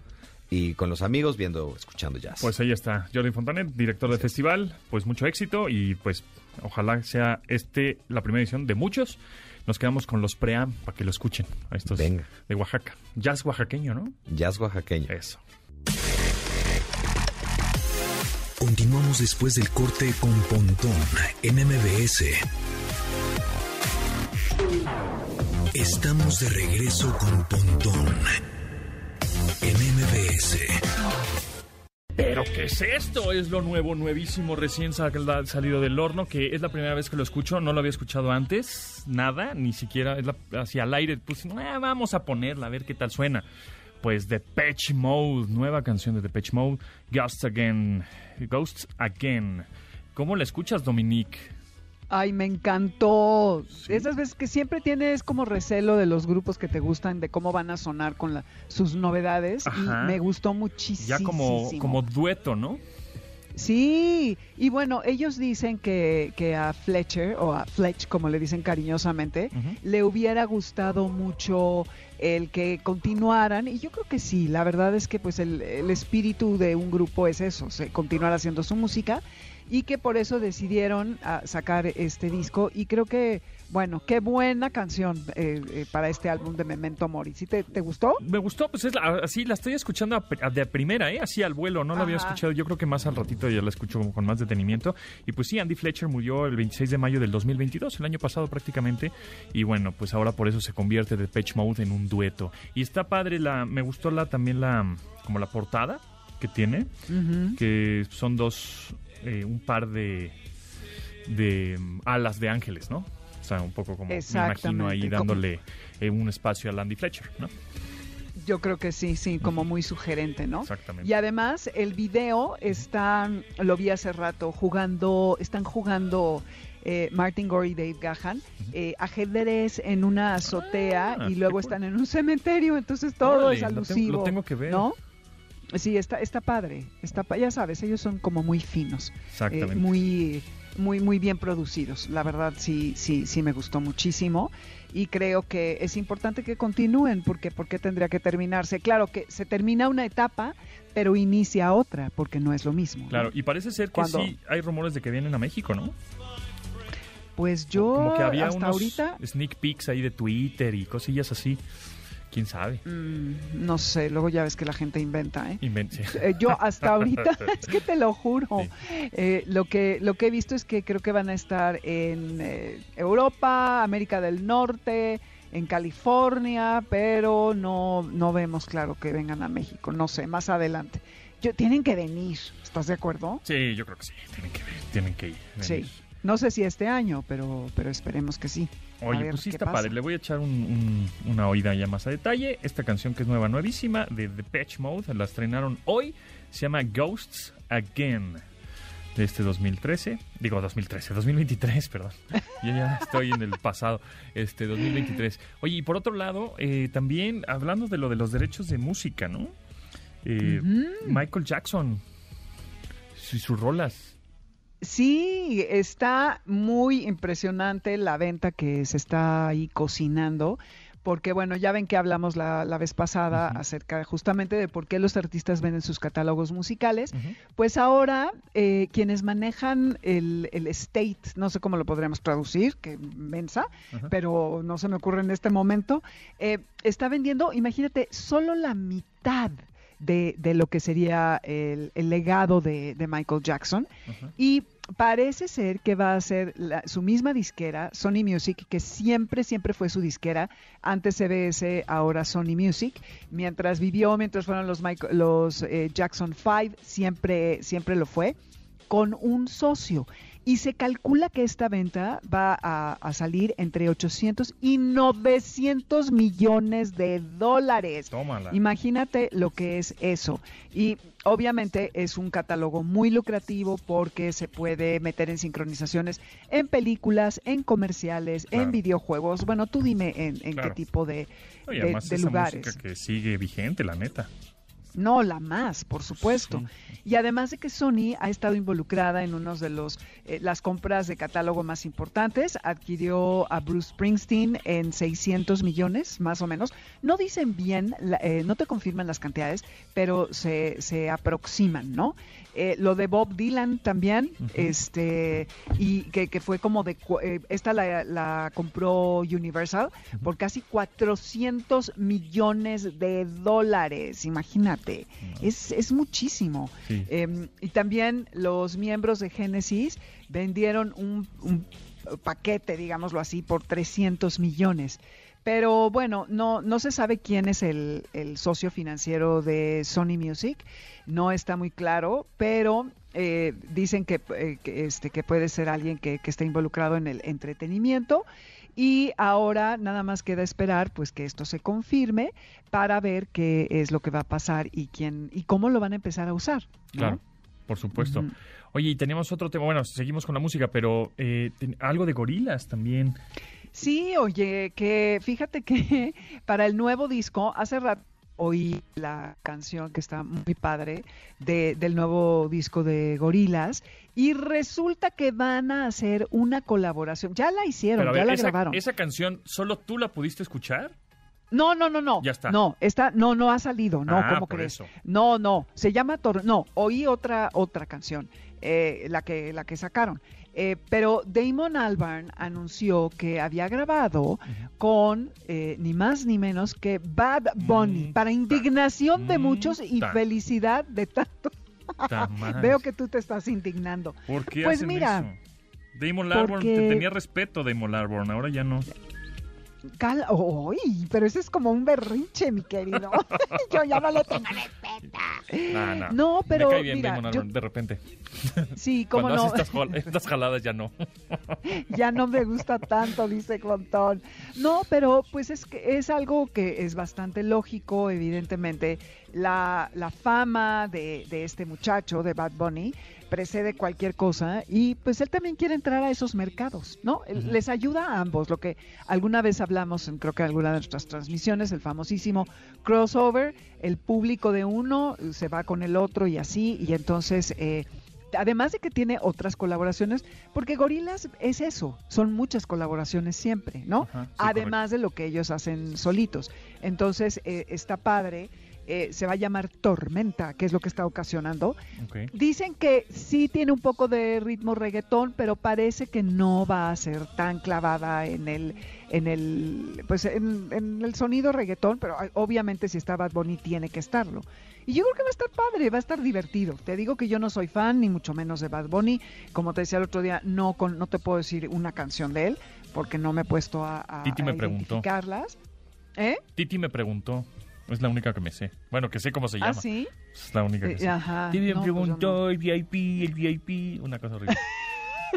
Y con los amigos viendo, escuchando jazz. Pues ahí está Jordi Fontanet, director del festival. Pues mucho éxito y pues ojalá sea este la primera edición de muchos. Nos quedamos con los pream para que lo escuchen a estos Venga. de Oaxaca. Jazz oaxaqueño, ¿no? jazz oaxaqueño. Eso. Continuamos después del corte con Pontón en MBS. Estamos de regreso con Pontón en MBS. ¿Pero qué es esto? Es lo nuevo, nuevísimo, recién sal- salido del horno, que es la primera vez que lo escucho, no lo había escuchado antes, nada, ni siquiera, es hacia el aire, pues "Ah, vamos a ponerla, a ver qué tal suena. Pues Depeche Mode, nueva canción de Depeche Mode, Ghosts Again, Ghosts Again. ¿Cómo la escuchas, Dominique? Ay, me encantó. Esas veces que siempre tienes como recelo de los grupos que te gustan, de cómo van a sonar con la- sus novedades. Ajá. Y me gustó muchísimo. Ya como, como dueto, ¿no? Sí, y bueno, ellos dicen que, que a Fletcher, o a Fletch, como le dicen cariñosamente, le hubiera gustado mucho el que continuaran, y yo creo que sí, la verdad es que pues el, el espíritu de un grupo es eso, se- continuar haciendo su música, y que por eso decidieron ah, sacar este disco, y creo que, bueno, qué buena canción eh, eh, para este álbum de Memento Mori. ¿Sí te, te gustó? Me gustó, pues es la- así la estoy escuchando a de primera, ¿eh? Así al vuelo, no la había escuchado. Yo creo que más al ratito ya la escucho con más detenimiento. Y pues sí, Andy Fletcher murió el 26 de mayo del 2022, el año pasado prácticamente. Y bueno, pues ahora por eso se convierte de Pitch Mode en un dueto. Y está padre, la me gustó la también la como la portada que tiene, que son dos, eh, un par de, de mm, alas de ángeles, ¿no? O sea, un poco como me imagino ahí dándole eh, un espacio al Andy Fletcher, ¿no? Yo creo que sí, sí, como muy sugerente, ¿no? Exactamente. Y además el video está, lo vi hace rato, jugando, están jugando eh, Martin Gore y Dave Gahan eh, ajedrez en una azotea Ah, y luego están en un cementerio, entonces todo Órale, es lo tengo- alusivo. lo tengo que ver. ¿No? Sí, está, está padre, está, ya sabes, ellos son como muy finos, eh, Exactamente. muy, muy, muy bien producidos. La verdad sí, sí, sí me gustó muchísimo y creo que es importante que continúen porque ¿por qué tendría que terminarse? Claro que se termina una etapa, pero inicia otra porque no es lo mismo. ¿no? Claro, y parece ser que Cuando- sí hay rumores de que vienen a México, ¿no? Pues yo Como que había hasta unos ahorita sneak peeks ahí de Twitter y cosillas así. ¿Quién sabe? mm, no sé, luego ya ves que la gente inventa, ¿eh? Eh, yo hasta ahorita, es que te lo juro, Sí. eh, lo, que, lo que he visto es que creo que van a estar en eh, Europa, América del Norte, en California, pero no, no vemos claro que vengan a México, no sé, más adelante. Yo, tienen que venir, ¿estás de acuerdo? Sí, yo creo que sí. Tienen que, tienen que ir. Sí. No sé si este año, pero, pero esperemos que sí. Oye, ver pues sí está pasa. padre. Le voy a echar un- un- una oída ya más a detalle. Esta canción que es nueva, nuevísima, de The Patch Mode, la estrenaron hoy. Se llama Ghosts Again, de este 2013. Digo 2013, 2023, perdón. Yo ya estoy en el pasado, este 2023. Oye, y por otro lado, eh, también hablando de lo de los derechos de música, ¿no? Eh. Michael Jackson y sus rolas. Sí, está muy impresionante la venta que se está ahí cocinando, porque bueno, ya ven que hablamos la, la vez pasada acerca justamente de por qué los artistas venden sus catálogos musicales. Pues ahora eh, quienes manejan el, el estate, no sé cómo lo podríamos traducir, que mensa, pero no se me ocurre en este momento, eh, está vendiendo, imagínate, solo la mitad de, de lo que sería el, el legado de, de Michael Jackson. Y parece ser que va a ser la- su misma disquera, Sony Music, que siempre, siempre fue su disquera, antes CBS, ahora Sony Music. Mientras vivió, mientras fueron los, Michael- los eh, Jackson 5, siempre, siempre lo fue. con un socio. Y se calcula que esta venta va a, a salir entre 800 y 900 millones de dólares. Tómala. Imagínate lo que es eso. Y obviamente es un catálogo muy lucrativo porque se puede meter en sincronizaciones en películas, en comerciales, Claro. en videojuegos. Bueno, tú dime en, en Claro. qué tipo de, Oye, de- además de esa lugares. música que sigue vigente, la neta. No, la más, por supuesto. Y además de que Sony ha estado involucrada en unos de los eh, las compras de catálogo más importantes, adquirió a Bruce Springsteen en 600 millones, más o menos. No dicen bien, eh, no te confirman las cantidades, pero se, se aproximan, ¿no? Eh, lo de Bob Dylan también, este, y que, que fue como de, eh, esta la, la compró Universal por casi 400 millones de dólares, imagínate, es, es muchísimo. Sí. Eh, y también los miembros de Genesis vendieron un, un paquete, digámoslo así, por 300 millones. Pero bueno, no, no se sabe quién es el, el socio financiero de Sony Music, no está muy claro, pero eh, dicen que, eh, que, este, que puede ser alguien que, que esté involucrado en el entretenimiento. Y ahora nada más queda esperar pues que esto se confirme para ver qué es lo que va a pasar y quién y cómo lo van a empezar a usar. ¿no? Claro, por supuesto. Oye, y teníamos otro tema, bueno, seguimos con la música, pero eh, ten- algo de gorilas también. Sí, oye, que fíjate que para el nuevo disco, hace rato oí la canción que está muy padre de, del nuevo disco de Gorilas y resulta que van a hacer una colaboración. Ya la hicieron, ya la esa, grabaron. esa canción, ¿solo tú la pudiste escuchar? No, no, no, no. Ya está. No, está, no, no ha salido. No, Ah, ¿cómo crees? eso. No, no. Se llama Tor No, oí otra, otra canción, eh, la que, la que sacaron. Eh, pero Damon Albarn anunció que había grabado con eh, ni más ni menos que Bad Bunny, Mm, para indignación de mm, muchos y ta. felicidad de tanto. Ta madre. Veo que tú te estás indignando. ¿Por qué Pues hacen mira, eso? Damon Albarn, porque- te tenía respeto Damon Albarn, ahora ya no. Cal ¡Uy! Pero ese es como un berrinche, mi querido. Yo ya no le tengo respeto. Ah, no. No, pero Me cae bien mira, Damon yo- Albarn, de repente. Sí, cómo Cuando no. hace estas, jal- estas jaladas ya no. ya no me gusta tanto, dice Clontón. No, pero pues es que es algo que es bastante lógico, evidentemente. La, la fama de, de este muchacho, de Bad Bunny, precede cualquier cosa y pues él también quiere entrar a esos mercados, ¿no? Les ayuda a ambos, lo que alguna vez hablamos en creo que alguna de nuestras transmisiones, el famosísimo crossover, el público de uno se va con el otro y así, y entonces... eh, además de que tiene otras colaboraciones, porque Gorilas es eso, son muchas colaboraciones siempre, ¿no? Ajá, sí, además de lo que ellos hacen solitos. Entonces, eh, está padre, eh, se va a llamar Tormenta, que es lo que está ocasionando. Ok. Dicen que sí tiene un poco de ritmo reggaetón, pero parece que no va a ser tan clavada en el, en el, pues en, en el sonido reggaetón, pero obviamente si está Bad Bunny tiene que estarlo. Y yo creo que va a estar padre, va a estar divertido. Te digo que yo no soy fan, ni mucho menos de Bad Bunny. Como te decía el otro día, no, con, no te puedo decir una canción de él, porque no me he puesto a, a, Titi me a preguntó. ¿Eh? Titi me preguntó. Es la única que me sé. Bueno, que sé cómo se llama. ¿Ah, sí? Es la única que Eh, sé. ajá, Titi me pues no. preguntó el VIP, el VIP. Una cosa horrible.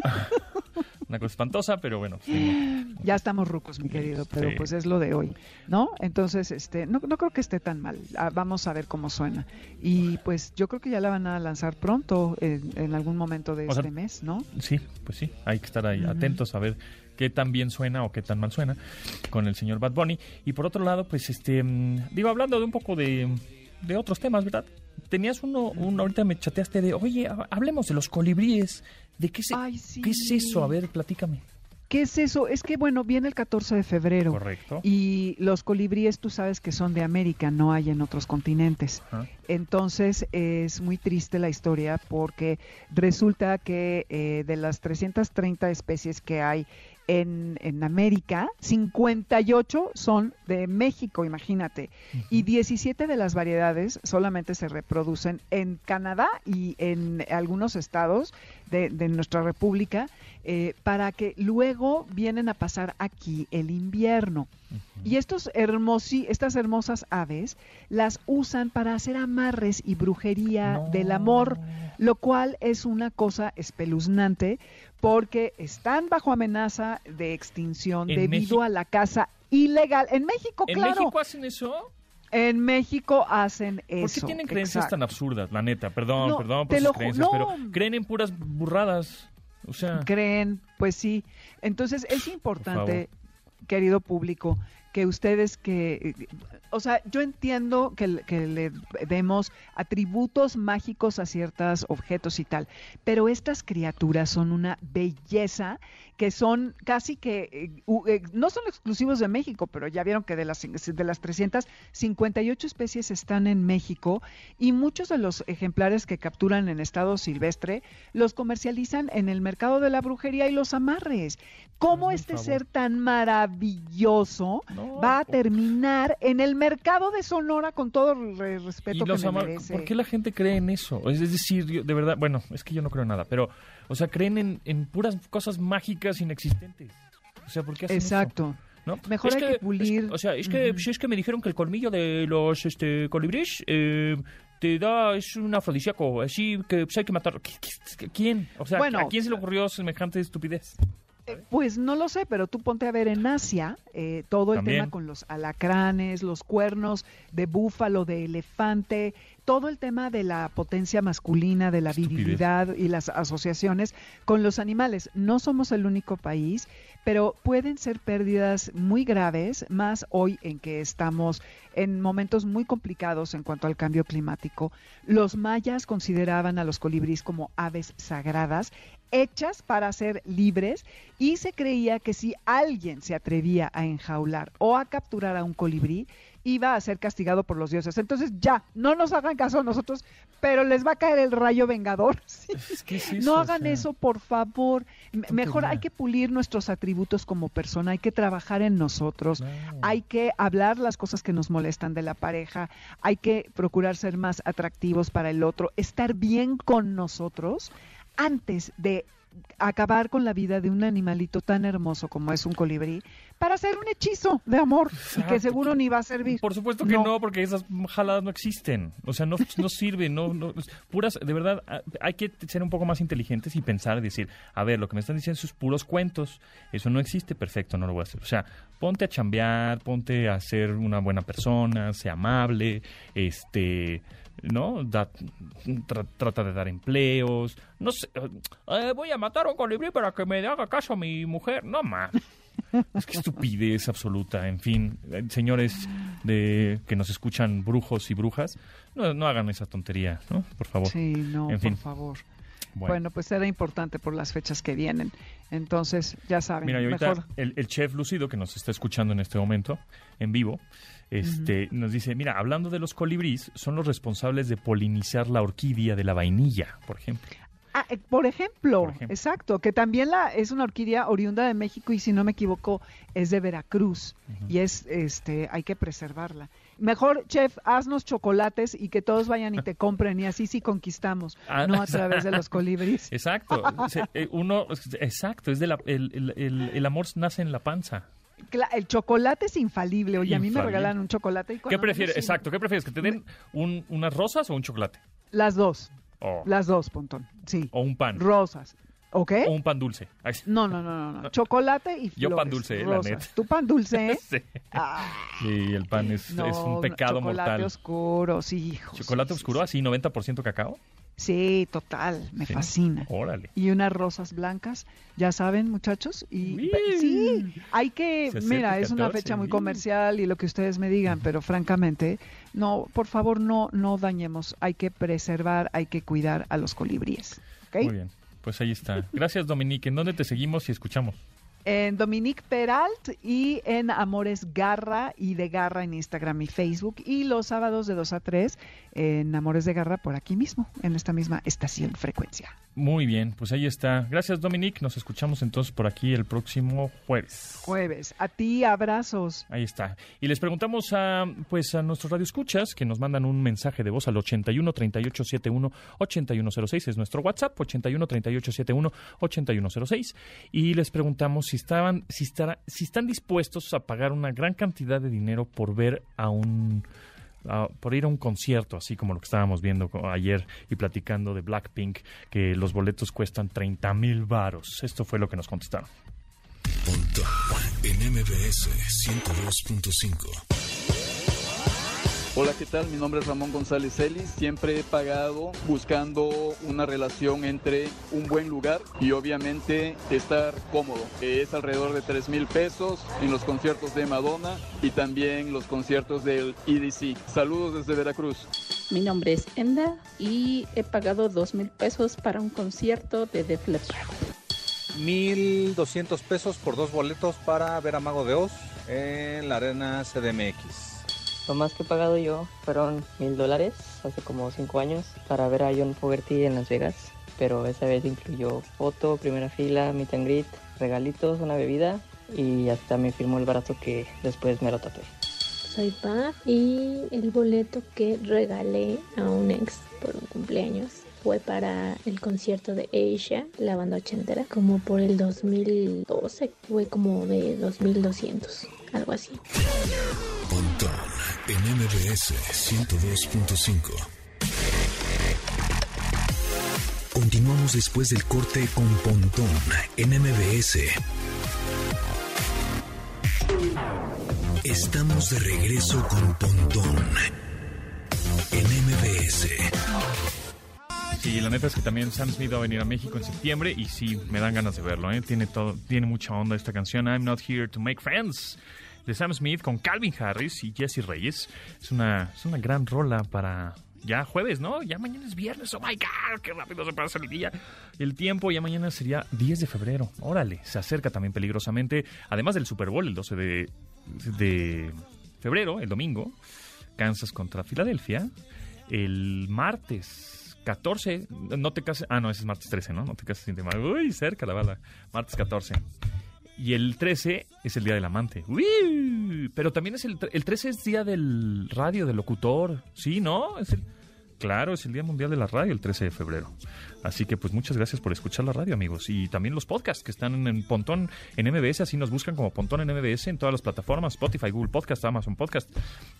Una cosa espantosa, pero bueno. sí, Ya estamos rucos, mi querido, pero Sí. pues es lo de hoy, ¿no? Entonces, este, no, no creo que esté tan mal. Ah, Vamos a ver cómo suena. Y pues yo creo que ya la van a lanzar pronto, en, en algún momento de O sea, este mes, ¿no? Sí, pues sí. Hay que estar ahí atentos a ver qué tan bien suena o qué tan mal suena con el señor Bad Bunny. Y por otro lado, pues este, mm, digo, hablando de un poco de, de otros temas, ¿verdad? Tenías uno, uno, ahorita me chateaste de, oye, ha- hablemos de los colibríes. ¿De qué, se, Ay, sí. qué es eso? A ver, platícame. ¿Qué es eso? Es que, bueno, viene el 14 de febrero. Correcto. Y los colibríes, tú sabes que son de América, no hay en otros continentes. Ajá. Entonces es muy triste la historia porque resulta que eh, de las 330 especies que hay en, en América, 58 son de México, imagínate. Y 17 de las variedades solamente se reproducen en Canadá y en algunos estados de, de nuestra república eh, para que luego vienen a pasar aquí el invierno. Y estos hermosi, estas hermosas aves las usan para hacer amarres y brujería No. del amor, lo cual es una cosa espeluznante porque están bajo amenaza de extinción ¿En debido México? a la caza ilegal. En México, ¿En claro. México hacen eso? En México hacen eso. ¿Por qué tienen creencias exacto. tan absurdas, la neta? Perdón, No, perdón por sus creencias, no. pero creen en puras burradas. O sea, creen, pues sí. Entonces es importante, querido público, que ustedes que, o sea, yo entiendo que, le- que le demos atributos mágicos a ciertos objetos y tal, pero estas criaturas son una belleza que son casi que, eh, eh, no son exclusivos de México, pero ya vieron que de las, de las 358 especies están en México y muchos de los ejemplares que capturan en estado silvestre los comercializan en el mercado de la brujería y los amarres. ¿Cómo este ser tan maravilloso No, va a terminar en el mercado de Sonora con todo el respeto que me merece? ¿Por qué la gente cree en eso? Es es decir, yo- de verdad, bueno, es que yo no creo en nada, pero, o sea, creen en, en puras cosas mágicas inexistentes. O sea, ¿por qué hacen eso? Exacto. ¿no? Mejor Es hay que pulir. es- o sea, es que, Ujú. si es que me dijeron que el colmillo de los este, colibríes eh, te da, es un afrodisíaco, así que pues, hay que matarlo. ¿Qui- qui- ¿Quién? O sea, Bueno, ¿a quién se le ocurrió semejante estupidez? Eh, Pues no lo sé, pero tú ponte a ver en Asia eh, todo el También. tema con los alacranes, los cuernos de búfalo, de elefante, todo el tema de la potencia masculina, de la Estupidez. virilidad y las asociaciones con los animales. No somos el único país, pero pueden ser pérdidas muy graves, más hoy en que estamos en momentos muy complicados en cuanto al cambio climático. Los mayas consideraban a los colibríes como aves sagradas, hechas para ser libres, y se creía que si alguien se atrevía a enjaular o a capturar a un colibrí, iba a ser castigado por los dioses. Entonces ya, no nos hagan caso a nosotros, pero les va a caer el rayo vengador. Sí. Es que es No eso, o hagan sea, eso, por favor. Mejor hay que pulir nuestros atributos como persona, hay que trabajar en nosotros, hay que hablar las cosas que nos molestan de la pareja, hay que procurar ser más atractivos para el otro, estar bien con nosotros antes de acabar con la vida de un animalito tan hermoso como es un colibrí para hacer un hechizo de amor y que seguro ni va a servir. Por supuesto que No. no. porque esas jaladas no existen. O sea, no, no sirven, no, no, puras, de verdad, hay que ser un poco más inteligentes y pensar y decir, a ver, lo que me están diciendo son puros cuentos, eso no existe, perfecto, no lo voy a hacer. O sea, ponte a chambear, ponte a ser una buena persona, sea amable, este, ¿no? Da- tra- trata de dar empleos, no sé, eh, voy a matar a un colibrí para que me haga caso a mi mujer, no más. Es que estupidez absoluta. En fin, eh, señores de que nos escuchan brujos y brujas, no, no hagan esa tontería, ¿no? Por favor. Sí, no, En fin. por favor. Bueno, Bueno. pues era importante por las fechas que vienen. Entonces, ya saben, mira, y ahorita mejor el, el chef Lucido, que nos está escuchando en este momento, en vivo, este, nos dice, mira, hablando de los colibríes, son los responsables de polinizar la orquídea de la vainilla, por ejemplo. Ah, eh, por, ejemplo, Por ejemplo. exacto, que también la, es una orquídea oriunda de México y si no me equivoco es de Veracruz y es, este, hay que preservarla. Mejor, chef, haznos chocolates y que todos vayan y te compren y así sí conquistamos, Ah, no a través de los colibríes. Exacto, eh, uno, exacto, es de la, el, el- el- el amor nace en la panza. El chocolate es infalible. Oye, a mí me regalan un chocolate y ¿Qué prefieres? sí, Exacto, ¿qué prefieres? ¿Que te den un- unas rosas o un chocolate? Las dos, O, las dos, Pontón. Sí. o un pan. Rosas. ¿Ok? O un pan dulce. Ay, sí. No, no, no, no. Chocolate y flores. Yo pan dulce, eh, la rosas. neta. ¿Tu pan dulce? Sí. Ah, Y el pan es, no, es un pecado chocolate mortal. oscuro, sí, hijo. ¿Chocolate sí, sí, oscuro así, 90% cacao? Sí, total, me Sí. fascina. Órale. Y unas rosas blancas, ya saben, muchachos. Y Bien. sí, hay que, mira, es una 14, fecha muy comercial y lo que ustedes me digan, pero francamente, no, por favor, no, no dañemos. Hay que preservar, hay que cuidar a los colibríes. Muy bien. Pues ahí está. Gracias, Dominique. ¿En dónde te seguimos y escuchamos? En Dominique Peralt y en Amores Garra y de Garra en Instagram y Facebook. Y los sábados de 2 a 3 en Amores de Garra por aquí mismo, en esta misma estación frecuencia. Muy bien, pues ahí está. Gracias, Dominique. Nos escuchamos entonces por aquí el próximo jueves. Jueves. A ti, abrazos. Ahí está. Y les preguntamos a pues a nuestros radioescuchas que nos mandan un mensaje de voz al 81 38 71 8106 es nuestro WhatsApp 81 38 71 8106 y les preguntamos si estaban, si estará, si están dispuestos a pagar una gran cantidad de dinero por ver a un por ir a un concierto, así como lo que estábamos viendo ayer y platicando de Blackpink, que los boletos cuestan 30 mil varos. Esto fue lo que nos contestaron. En MBS 102.5. Hola, ¿qué tal? Mi nombre es Ramón González Celis. Siempre he pagado buscando una relación entre un buen lugar y obviamente estar cómodo. Es alrededor de 3 mil pesos en los conciertos de Madonna y también los conciertos del EDC. Saludos desde Veracruz. Mi nombre es Enda y he pagado dos mil pesos para un concierto de Def Leppard. 1.200 pesos por dos boletos para ver a Mago de Oz en la arena CDMX. Lo más que he pagado yo fueron mil dólares hace como cinco años para ver a John Fogerty en Las Vegas. Pero esa vez incluyó foto, primera fila, meet and greet, regalitos, una bebida y hasta me firmó el brazo que después me lo tatué. Soy Pa y el boleto que regalé a un ex por un cumpleaños fue para el concierto de Asia, la banda ochentera, como por el 2012, fue como de 2200, algo así. En MBS 102.5. Continuamos después del corte con Pontón en MBS. Estamos de regreso con Pontón en MBS. Sí, la neta es que también Sam Smith va a venir a México en septiembre y sí, me dan ganas de verlo, ¿eh? Tiene, todo, tiene mucha onda esta canción, I'm Not Here to Make Friends, de Sam Smith con Calvin Harris y Jesse Reyes. Es una, es una gran rola para ya jueves, ¿no? Ya mañana es viernes, oh my God, qué rápido se pasa el día. El tiempo ya mañana sería 10 de febrero. Órale, se acerca también peligrosamente, además del Super Bowl el 12 de, de febrero, el domingo, Kansas contra Filadelfia. El martes 14, no te cases, ah, no, ese es martes 13, ¿no? No te cases sin tema. Uy, cerca la bala. Martes 14. Y el 13 es el día del amante. Uy, pero también es el, tre- el 13 es día del radio, del locutor. Sí, ¿no? Es el, claro, es el Día Mundial de la Radio, el 13 de febrero. Así que pues muchas gracias por escuchar la radio, amigos. Y también los podcasts que están en Pontón en MBS, así nos buscan como Pontón en MBS en todas las plataformas, Spotify, Google Podcast, Amazon Podcast.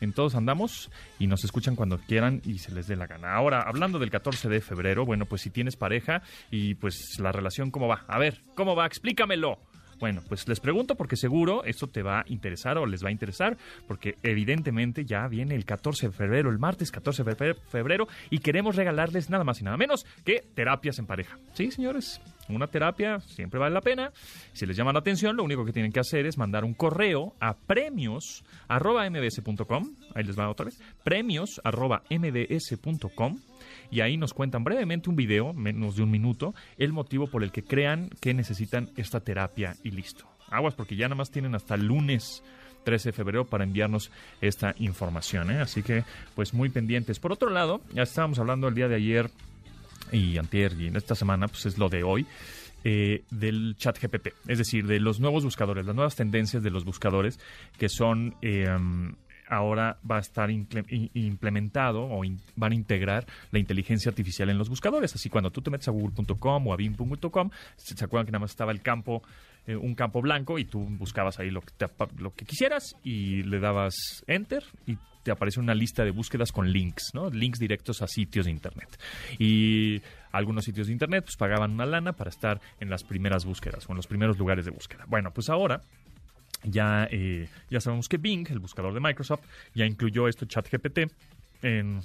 En todos andamos y nos escuchan cuando quieran y se les dé la gana. Ahora, hablando del 14 de febrero, bueno, pues si tienes pareja y pues la relación, ¿cómo va? A ver, ¿cómo va? Explícamelo. Bueno, pues les pregunto porque seguro esto te va a interesar o les va a interesar, porque evidentemente ya viene el 14 de febrero, el martes 14 de fe- febrero, y queremos regalarles nada más y nada menos que terapias en pareja. Sí, señores, una terapia siempre vale la pena. Si les llama la atención, lo único que tienen que hacer es mandar un correo a premios arroba mbs.com, ahí les va otra vez, premios arroba mbs.com y ahí nos cuentan brevemente un video, menos de un minuto, el motivo por el que crean que necesitan esta terapia y listo. Aguas porque ya nada más tienen hasta lunes 13 de febrero para enviarnos esta información, ¿eh? así que pues muy pendientes. Por otro lado, ya estábamos hablando el día de ayer y antier y en esta semana pues es lo de hoy eh, del chat GPT, es decir, de los nuevos buscadores, las nuevas tendencias de los buscadores que son eh, ahora va a estar implementado o van a integrar la inteligencia artificial en los buscadores. Así cuando tú te metes a google.com o a bing.com, se acuerdan que nada más estaba el campo, eh, un campo blanco y tú buscabas ahí lo que, te lo que quisieras y le dabas enter y te aparece una lista de búsquedas con links, ¿no? Links directos a sitios de internet. Y algunos sitios de internet pues pagaban una lana para estar en las primeras búsquedas o en los primeros lugares de búsqueda. Bueno, pues ahora ya, eh, ya sabemos que Bing, el buscador de Microsoft, ya incluyó esto ChatGPT en,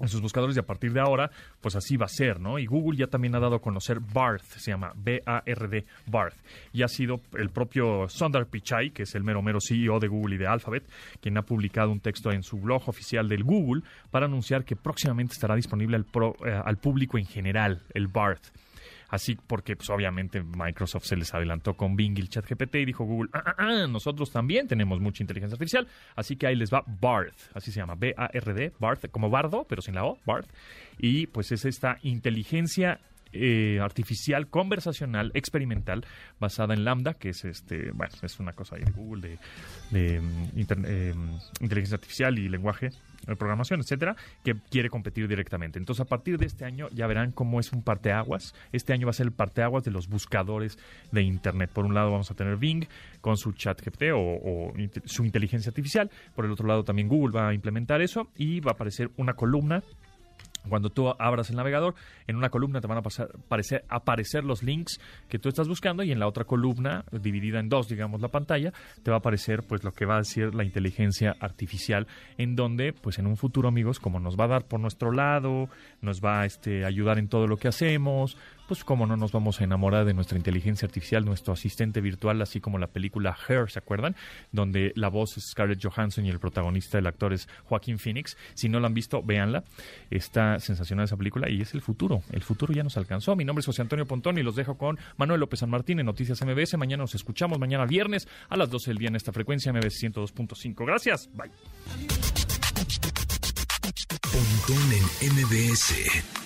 en sus buscadores y a partir de ahora, pues así va a ser, ¿no? Y Google ya también ha dado a conocer Barth, se llama B-A-R-D, Barth. Y ha sido el propio Sundar Pichai, que es el mero mero CEO de Google y de Alphabet, quien ha publicado un texto en su blog oficial del Google para anunciar que próximamente estará disponible al, eh, al público en general, el Barth. Así porque, pues obviamente, Microsoft se les adelantó con Bing y el ChatGPT y dijo Google, "Ah, ah, ah, nosotros también tenemos mucha inteligencia artificial, así que ahí les va Barth, así se llama, B-A-R-D, Barth, como bardo, pero sin la O, Barth. Y pues es esta inteligencia eh, artificial conversacional experimental basada en Lambda, que es este, bueno, es una cosa ahí de Google de, mm, eh, inteligencia artificial y lenguaje programación, etcétera, que quiere competir directamente. Entonces, a partir de este año ya verán cómo es un parteaguas. Este año va a ser el parteaguas de los buscadores de Internet. Por un lado vamos a tener Bing con su chat GPT o, o su inteligencia artificial. Por el otro lado también Google va a implementar eso y va a aparecer una columna cuando tú abras el navegador, en una columna te van a pasar, aparecer, aparecer los links que tú estás buscando y en la otra columna, dividida en dos, digamos, la pantalla, te va a aparecer pues lo que va a decir la inteligencia artificial, en donde, pues en un futuro, amigos, como nos va a dar por nuestro lado, nos va a este, ayudar en todo lo que hacemos, pues como no nos vamos a enamorar de nuestra inteligencia artificial, nuestro asistente virtual, así como la película Her, ¿se acuerdan? Donde la voz es Scarlett Johansson y el protagonista del actor es Joaquín Phoenix. Si no la han visto, véanla. Está sensacional esa película y es el futuro. El futuro ya nos alcanzó. Mi nombre es José Antonio Pontón y los dejo con Manuel López San Martín en Noticias MBS. Mañana nos escuchamos, mañana viernes a las 12 del día en esta frecuencia MBS 102.5. Gracias. Bye. Pontón en MBS.